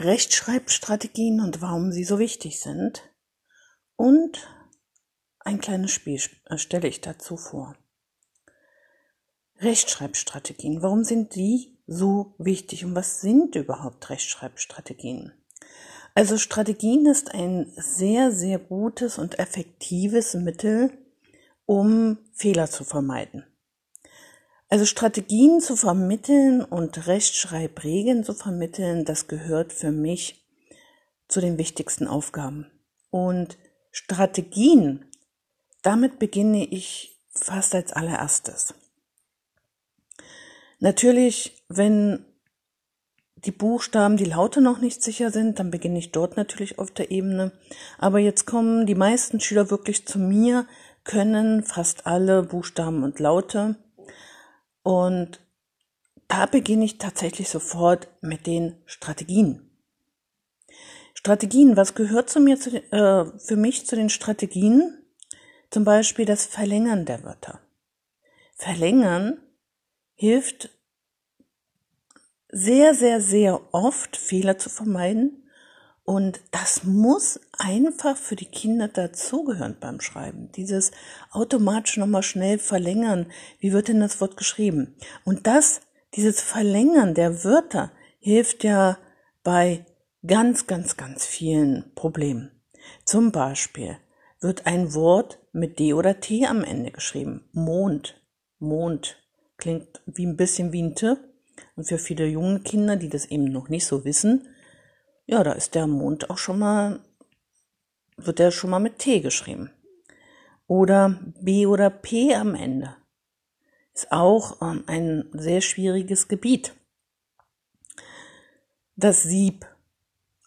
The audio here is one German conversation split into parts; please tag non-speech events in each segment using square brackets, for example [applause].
Rechtschreibstrategien und warum sie so wichtig sind. Und ein kleines Spiel äh, stelle ich dazu vor. Rechtschreibstrategien, warum sind die so wichtig und was sind überhaupt Rechtschreibstrategien? Also Strategien ist ein sehr, sehr gutes und effektives Mittel, um Fehler zu vermeiden. Also Strategien zu vermitteln und Rechtschreibregeln zu vermitteln, das gehört für mich zu den wichtigsten Aufgaben. Und Strategien, damit beginne ich fast als allererstes. Natürlich, wenn die Buchstaben, die Laute noch nicht sicher sind, dann beginne ich dort natürlich auf der Ebene. Aber jetzt kommen die meisten Schüler wirklich zu mir, können fast alle Buchstaben und Laute und da beginne ich tatsächlich sofort mit den Strategien. Strategien, was gehört zu mir, zu, äh, für mich zu den Strategien? Zum Beispiel das Verlängern der Wörter. Verlängern hilft sehr, sehr, sehr oft Fehler zu vermeiden und das muss einfach für die Kinder dazugehören beim Schreiben. Dieses automatisch nochmal schnell verlängern. Wie wird denn das Wort geschrieben? Und das, dieses Verlängern der Wörter hilft ja bei ganz, ganz, ganz vielen Problemen. Zum Beispiel wird ein Wort mit D oder T am Ende geschrieben. Mond. Mond. Klingt wie ein bisschen wie ein T. Und für viele junge Kinder, die das eben noch nicht so wissen, ja, da ist der Mond auch schon mal, wird der schon mal mit T geschrieben. Oder B oder P am Ende. Ist auch ähm, ein sehr schwieriges Gebiet. Das Sieb,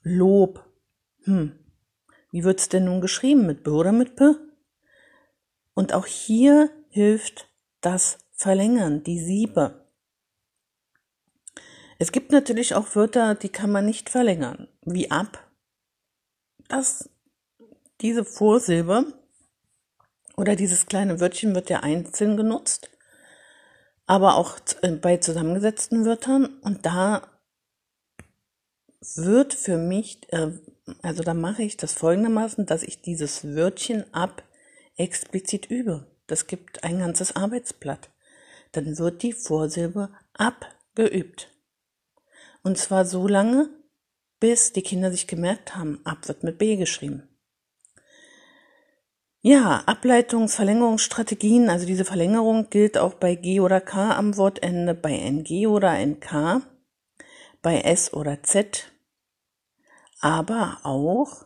Lob. Hm. Wie wird's denn nun geschrieben? Mit B oder mit P? Und auch hier hilft das Verlängern, die Siebe. Es gibt natürlich auch Wörter, die kann man nicht verlängern, wie ab. Das, diese Vorsilbe oder dieses kleine Wörtchen wird ja einzeln genutzt, aber auch äh, bei zusammengesetzten Wörtern und da wird für mich, äh, also da mache ich das folgendermaßen, dass ich dieses Wörtchen ab explizit übe. Das gibt ein ganzes Arbeitsblatt. Dann wird die Vorsilbe abgeübt. Und zwar so lange, bis die Kinder sich gemerkt haben, ab wird mit B geschrieben. Ja, Ableitungsverlängerungsstrategien, also diese Verlängerung gilt auch bei G oder K am Wortende, bei NG oder NK, bei S oder Z, aber auch,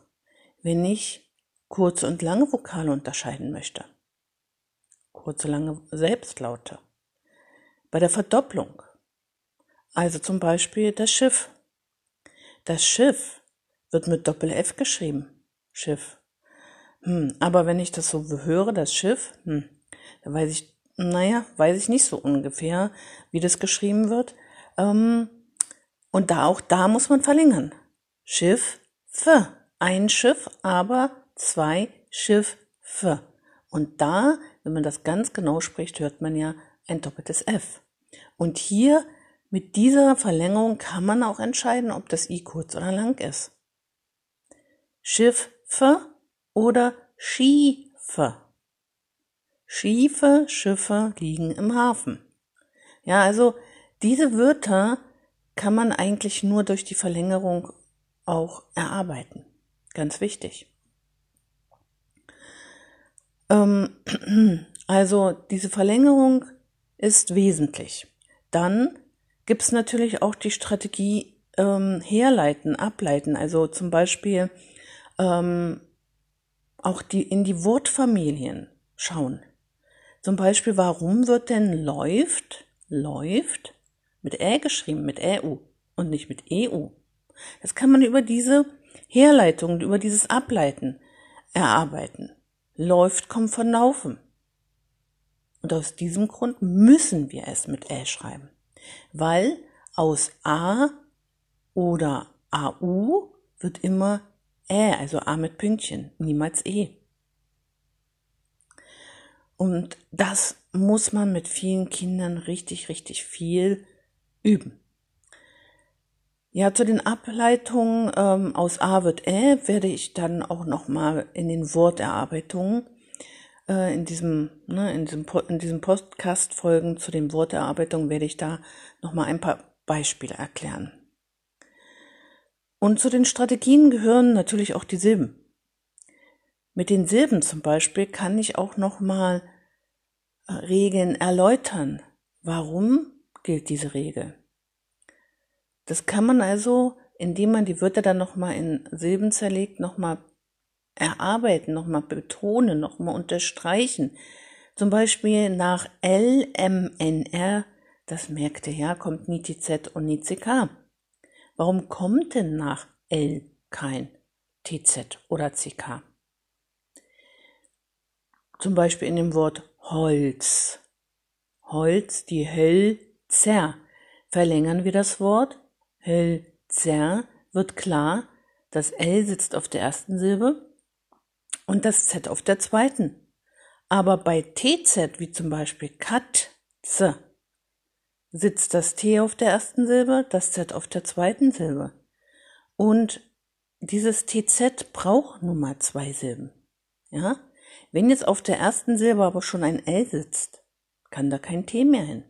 wenn ich kurze und lange Vokale unterscheiden möchte. Kurze, lange Selbstlaute. Bei der Verdopplung also zum Beispiel das Schiff. Das Schiff wird mit Doppel-F geschrieben. Schiff. Hm, aber wenn ich das so höre, das Schiff, hm, da weiß ich, naja, weiß ich nicht so ungefähr, wie das geschrieben wird. Ähm, und da auch da muss man verlängern. Schiff, F. Ein Schiff, aber zwei Schiff, F. Und da, wenn man das ganz genau spricht, hört man ja ein doppeltes F. Und hier mit dieser Verlängerung kann man auch entscheiden, ob das i kurz oder lang ist. Schiffe oder Schiefe. Schiefe Schiffe liegen im Hafen. Ja, also diese Wörter kann man eigentlich nur durch die Verlängerung auch erarbeiten. Ganz wichtig. Ähm, [clears throat] also diese Verlängerung ist wesentlich. Dann gibt es natürlich auch die Strategie ähm, herleiten, ableiten. Also zum Beispiel ähm, auch die in die Wortfamilien schauen. Zum Beispiel, warum wird denn läuft, läuft mit Ä geschrieben, mit EU und nicht mit EU? Das kann man über diese Herleitung, über dieses Ableiten erarbeiten. Läuft kommt von laufen. Und aus diesem Grund müssen wir es mit Ä schreiben weil aus A oder AU wird immer Ä, also A mit Pünktchen, niemals E. Und das muss man mit vielen Kindern richtig, richtig viel üben. Ja, zu den Ableitungen ähm, aus A wird Ä werde ich dann auch nochmal in den Worterarbeitungen äh, in diesem, ne, in diesem, in diesem Podcast-Folgen zu den Worterarbeitungen werde ich da nochmal ein paar Beispiele erklären. Und zu den Strategien gehören natürlich auch die Silben. Mit den Silben zum Beispiel kann ich auch nochmal äh, Regeln erläutern. Warum gilt diese Regel? Das kann man also, indem man die Wörter dann nochmal in Silben zerlegt, nochmal erarbeiten, nochmal betonen, nochmal unterstreichen. Zum Beispiel nach LMNR, das merkte ja, kommt nie TZ und nie CK. Warum kommt denn nach L kein TZ oder CK? Zum Beispiel in dem Wort Holz. Holz, die Hölzer. Verlängern wir das Wort Hölzer, wird klar, das L sitzt auf der ersten Silbe und das Z auf der zweiten. Aber bei TZ, wie zum Beispiel Katze, sitzt das T auf der ersten Silbe, das Z auf der zweiten Silbe. Und dieses TZ braucht nun mal zwei Silben. Ja? Wenn jetzt auf der ersten Silbe aber schon ein L sitzt, kann da kein T mehr hin.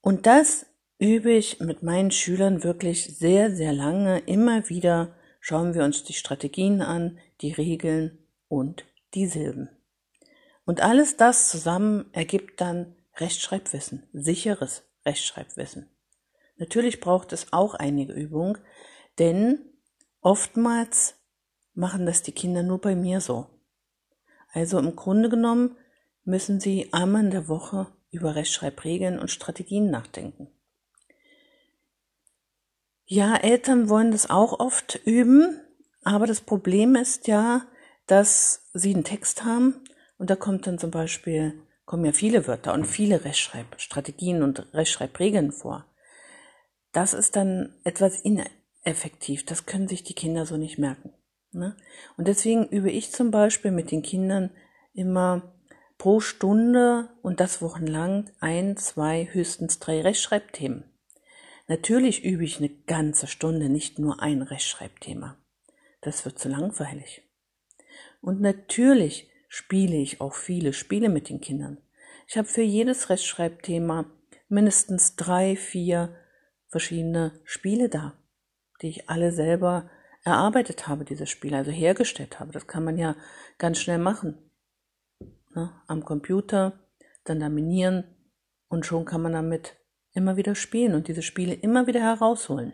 Und das übe ich mit meinen Schülern wirklich sehr, sehr lange, immer wieder schauen wir uns die Strategien an, die Regeln und die Silben. Und alles das zusammen ergibt dann Rechtschreibwissen, sicheres Rechtschreibwissen. Natürlich braucht es auch einige Übung, denn oftmals machen das die Kinder nur bei mir so. Also im Grunde genommen müssen sie einmal in der Woche über Rechtschreibregeln und Strategien nachdenken. Ja, Eltern wollen das auch oft üben, aber das Problem ist ja, dass sie einen Text haben und da kommt dann zum Beispiel, kommen ja viele Wörter und viele Rechtschreibstrategien und Rechtschreibregeln vor. Das ist dann etwas ineffektiv, das können sich die Kinder so nicht merken. Ne? Und deswegen übe ich zum Beispiel mit den Kindern immer pro Stunde und das wochenlang ein, zwei, höchstens drei Rechtschreibthemen. Natürlich übe ich eine ganze Stunde nicht nur ein Rechtschreibthema. Das wird zu langweilig. Und natürlich spiele ich auch viele Spiele mit den Kindern. Ich habe für jedes Rechtschreibthema mindestens drei, vier verschiedene Spiele da, die ich alle selber erarbeitet habe, diese Spiele, also hergestellt habe. Das kann man ja ganz schnell machen. Ne? Am Computer, dann laminieren und schon kann man damit immer wieder spielen und diese Spiele immer wieder herausholen.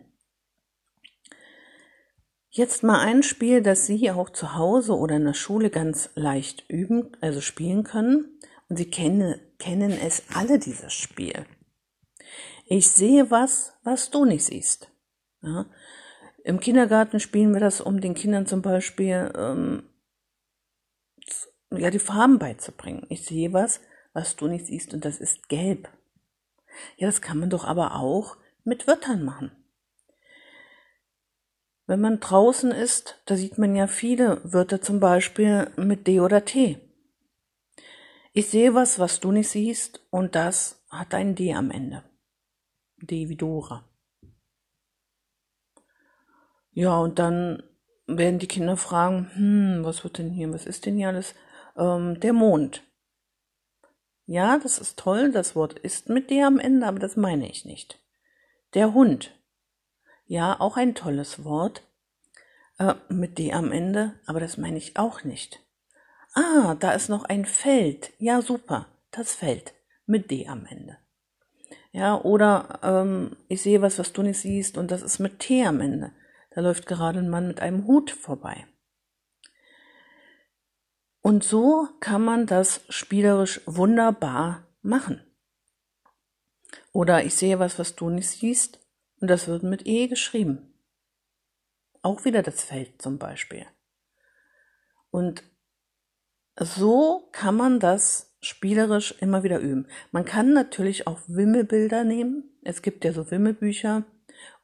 Jetzt mal ein Spiel, das Sie auch zu Hause oder in der Schule ganz leicht üben, also spielen können. Und Sie kennen, kennen es alle, dieses Spiel. Ich sehe was, was du nicht siehst. Ja. Im Kindergarten spielen wir das, um den Kindern zum Beispiel ähm, ja, die Farben beizubringen. Ich sehe was, was du nicht siehst, und das ist gelb. Ja, das kann man doch aber auch mit Wörtern machen. Wenn man draußen ist, da sieht man ja viele Wörter zum Beispiel mit D oder T. Ich sehe was, was du nicht siehst, und das hat ein D am Ende. D wie Dora. Ja, und dann werden die Kinder fragen, hm, was wird denn hier, was ist denn hier alles? Ähm, der Mond. Ja, das ist toll, das Wort ist mit D am Ende, aber das meine ich nicht. Der Hund. Ja, auch ein tolles Wort äh, mit D am Ende, aber das meine ich auch nicht. Ah, da ist noch ein Feld. Ja, super, das Feld mit D am Ende. Ja, oder ähm, ich sehe was, was du nicht siehst, und das ist mit T am Ende. Da läuft gerade ein Mann mit einem Hut vorbei. Und so kann man das spielerisch wunderbar machen. Oder ich sehe was, was du nicht siehst, und das wird mit E geschrieben. Auch wieder das Feld zum Beispiel. Und so kann man das spielerisch immer wieder üben. Man kann natürlich auch Wimmelbilder nehmen. Es gibt ja so Wimmelbücher.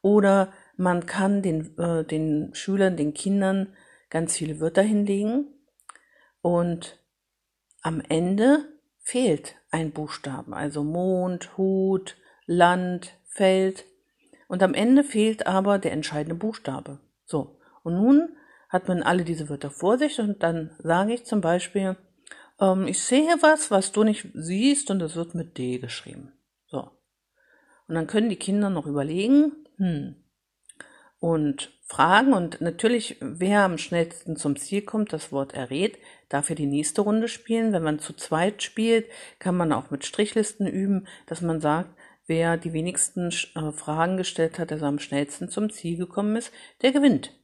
Oder man kann den, äh, den Schülern, den Kindern ganz viele Wörter hinlegen und am Ende fehlt ein Buchstaben, also Mond, Hut, Land, Feld. und am Ende fehlt aber der entscheidende Buchstabe. So, und nun hat man alle diese Wörter vor sich und dann sage ich zum Beispiel, ähm, ich sehe was, was du nicht siehst und es wird mit D geschrieben. So. Und dann können die Kinder noch überlegen, hm, und fragen und natürlich, wer am schnellsten zum Ziel kommt, das Wort errät, darf ja die nächste Runde spielen. Wenn man zu zweit spielt, kann man auch mit Strichlisten üben, dass man sagt, wer die wenigsten äh, Fragen gestellt hat, also am schnellsten zum Ziel gekommen ist, der gewinnt.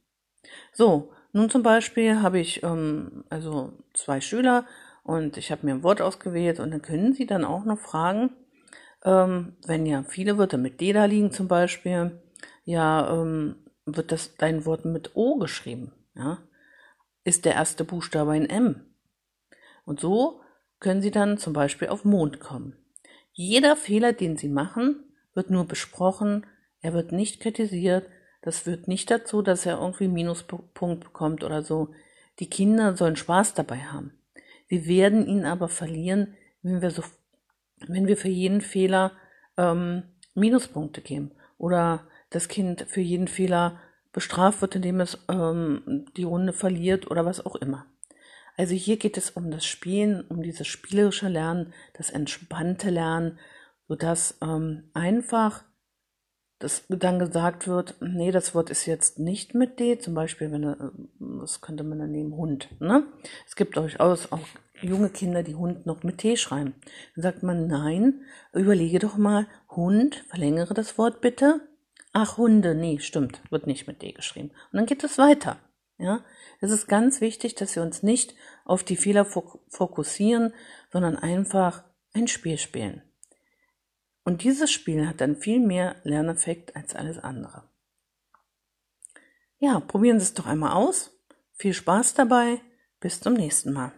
So, nun zum Beispiel habe ich ähm, also zwei Schüler und ich habe mir ein Wort ausgewählt und dann können sie dann auch noch fragen, ähm, wenn ja viele Wörter mit D da liegen zum Beispiel, ja, ähm, wird das dein Wort mit O geschrieben, ja? Ist der erste Buchstabe ein M? Und so können Sie dann zum Beispiel auf Mond kommen. Jeder Fehler, den Sie machen, wird nur besprochen, er wird nicht kritisiert, das führt nicht dazu, dass er irgendwie Minuspunkt bekommt oder so. Die Kinder sollen Spaß dabei haben. Wir werden ihn aber verlieren, wenn wir so, wenn wir für jeden Fehler ähm, Minuspunkte geben oder das Kind für jeden Fehler bestraft wird, indem es ähm, die Runde verliert oder was auch immer. Also hier geht es um das Spielen, um dieses spielerische Lernen, das entspannte Lernen, sodass ähm, einfach das dann gesagt wird, nee, das Wort ist jetzt nicht mit D, zum Beispiel, wenn, was könnte man dann nehmen, Hund, ne? Es gibt durchaus auch junge Kinder, die Hund noch mit T schreiben. Dann sagt man, nein, überlege doch mal, Hund, verlängere das Wort bitte. Ach, Hunde, nee, stimmt, wird nicht mit D geschrieben. Und dann geht es weiter. Ja, es ist ganz wichtig, dass wir uns nicht auf die Fehler fokussieren, sondern einfach ein Spiel spielen. Und dieses Spiel hat dann viel mehr Lerneffekt als alles andere. Ja, probieren Sie es doch einmal aus. Viel Spaß dabei. Bis zum nächsten Mal.